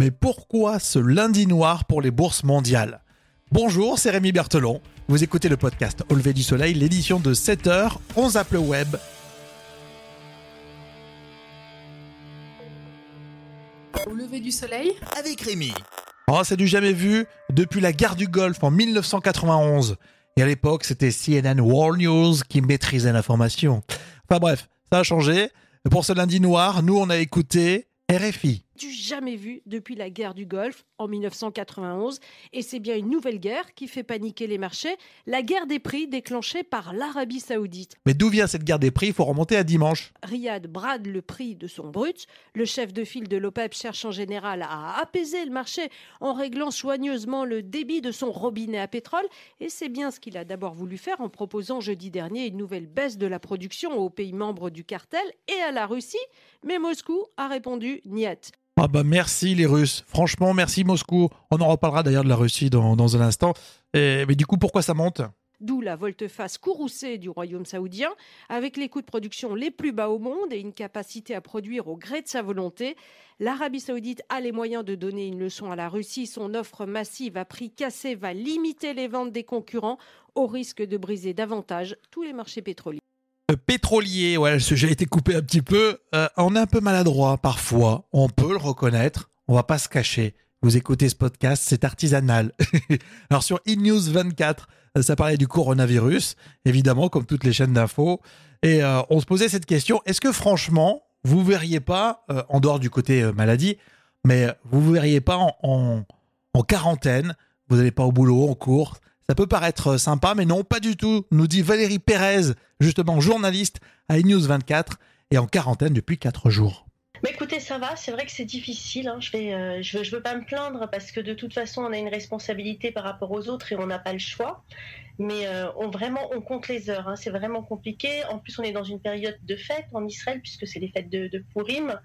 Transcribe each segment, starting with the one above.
Mais pourquoi ce lundi noir pour les bourses mondiales? Bonjour, c'est Rémi Berthelon. Vous écoutez le podcast Au lever du soleil, l'édition de 7h. On zappe le web. Au lever du soleil avec Rémi. Oh, c'est du jamais vu depuis la guerre du Golfe en 1991. Et à l'époque, c'était CNN World News qui maîtrisait l'information. Enfin bref, ça a changé. Pour ce lundi noir, nous, on a écouté RFI du jamais vu depuis la guerre du Golfe en 1991. Et c'est bien une nouvelle guerre qui fait paniquer les marchés, la guerre des prix déclenchée par l'Arabie saoudite. Mais d'où vient cette guerre des prix? Il faut remonter à dimanche. Riyad brade le prix de son brut. Le chef de file de l'OPEP cherche en général à apaiser le marché en réglant soigneusement le débit de son robinet à pétrole. Et c'est bien ce qu'il a d'abord voulu faire en proposant jeudi dernier une nouvelle baisse de la production aux pays membres du cartel et à la Russie. Mais Moscou a répondu niet. Ah bah merci les Russes. Franchement, merci Moscou. On en reparlera d'ailleurs de la Russie dans, dans un instant. mais du coup, pourquoi ça monte? D'où la volte-face courroucée du royaume saoudien, avec les coûts de production les plus bas au monde et une capacité à produire au gré de sa volonté. L'Arabie saoudite a les moyens de donner une leçon à la Russie. Son offre massive à prix cassé va limiter les ventes des concurrents au risque de briser davantage tous les marchés pétroliers pétrolier, ouais, le sujet a été coupé un petit peu. Euh, on est un peu maladroit parfois, on peut le reconnaître, on va pas se cacher. Vous écoutez ce podcast, c'est artisanal. Alors sur eNews 24, euh, ça parlait du coronavirus, évidemment, comme toutes les chaînes d'infos. Et euh, on se posait cette question, est-ce que franchement, vous verriez pas, en dehors du côté maladie, mais vous verriez pas en, en quarantaine, vous n'allez pas au boulot, en cours, ça peut paraître sympa, mais non, pas du tout, nous dit Valérie Pérez, justement journaliste à News 24 et en quarantaine depuis 4 jours. Mais écoutez, ça va, c'est vrai que c'est difficile. Hein. Je ne euh, veux, pas me plaindre parce que de toute façon, on a une responsabilité par rapport aux autres et on n'a pas le choix. Mais euh, on, vraiment, on compte les heures. Hein. C'est vraiment compliqué. En plus, on est dans une période de fête en Israël puisque c'est les fêtes de, de Purim.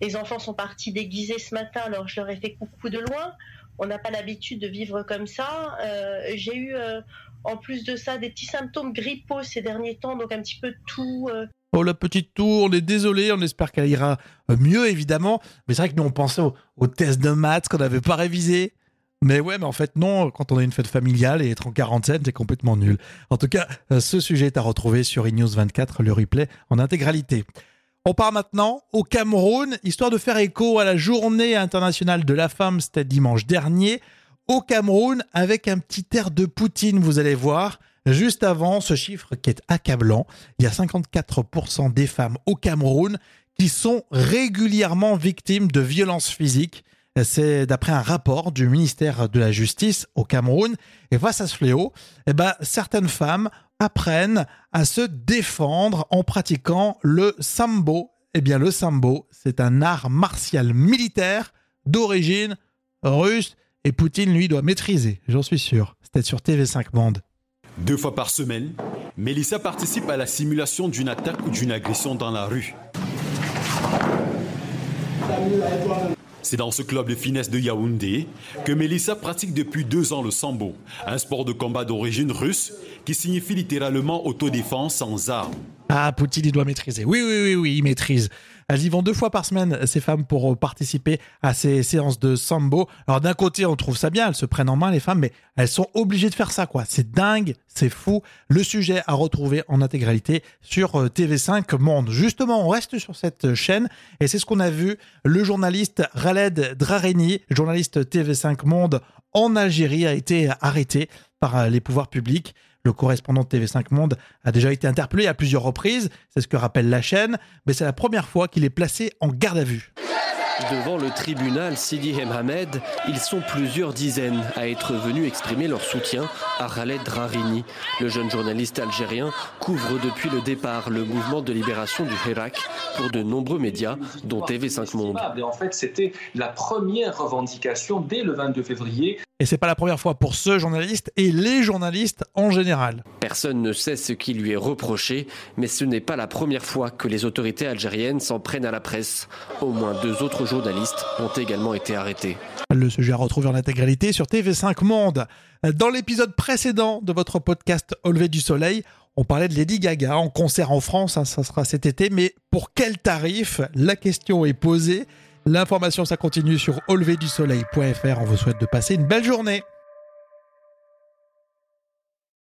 Les enfants sont partis déguisés ce matin, alors je leur ai fait coucou de loin on n'a pas l'habitude de vivre comme ça. Euh, j'ai eu, euh, en plus de ça, des petits symptômes grippaux ces derniers temps, donc un petit peu tout. Euh. Oh la petite toux, on est désolé, on espère qu'elle ira mieux évidemment. Mais c'est vrai que nous on pensait aux au tests de maths qu'on n'avait pas révisé. Mais ouais, mais en fait non, quand on a une fête familiale et être en quarantaine, c'est complètement nul. En tout cas, ce sujet est à retrouver sur iNews 24, le replay en intégralité. On part maintenant au Cameroun, histoire de faire écho à la journée internationale de la femme, c'était dimanche dernier. Au Cameroun, avec un petit air de Poutine, vous allez voir. Juste avant, ce chiffre qui est accablant, il y a 54% des femmes au Cameroun qui sont régulièrement victimes de violences physiques. C'est d'après un rapport du ministère de la Justice au Cameroun. Et face à ce fléau, eh ben, certaines femmes apprennent à se défendre en pratiquant le sambo. Eh bien, le sambo, c'est un art martial militaire d'origine russe et Poutine, lui, doit maîtriser, j'en suis sûr. C'était sur TV5 Monde. Deux fois par semaine, Mélissa participe à la simulation d'une attaque ou d'une agression dans la rue. C'est dans ce club de finesse de Yaoundé que Melissa pratique depuis deux ans le sambo, un sport de combat d'origine russe qui signifie littéralement autodéfense sans armes. Ah, Poutine, il doit maîtriser. Oui, oui, oui, oui, il maîtrise. Elles y vont deux fois par semaine, ces femmes, pour euh, participer à ces séances de sambo. Alors d'un côté, on trouve ça bien, elles se prennent en main, les femmes, mais elles sont obligées de faire ça, quoi. C'est dingue, c'est fou. Le sujet à retrouver en intégralité sur euh, TV5 Monde. Justement, on reste sur cette chaîne, et c'est ce qu'on a vu. Le journaliste Raled Drareni, journaliste TV5 Monde en Algérie, a été arrêté par euh, les pouvoirs publics. Le correspondant de TV5 Monde a déjà été interpellé à plusieurs reprises, c'est ce que rappelle la chaîne, mais c'est la première fois qu'il est placé en garde à vue. Devant le tribunal Sidi Mohamed, ils sont plusieurs dizaines à être venus exprimer leur soutien à Khaled Drarini. Le jeune journaliste algérien couvre depuis le départ le mouvement de libération du Hirak pour de nombreux médias, dont TV5 Monde. en fait, c'était la première revendication dès le 22 février et c'est pas la première fois pour ce journaliste et les journalistes en général. Personne ne sait ce qui lui est reproché, mais ce n'est pas la première fois que les autorités algériennes s'en prennent à la presse. Au moins deux autres journalistes ont également été arrêtés. Le sujet à retrouver en intégralité sur TV5 Monde. Dans l'épisode précédent de votre podcast Au lever du soleil, on parlait de Lady Gaga en concert en France, hein, ça sera cet été, mais pour quel tarif? La question est posée. L'information, ça continue sur auleverdusoleil.fr. On vous souhaite de passer une belle journée.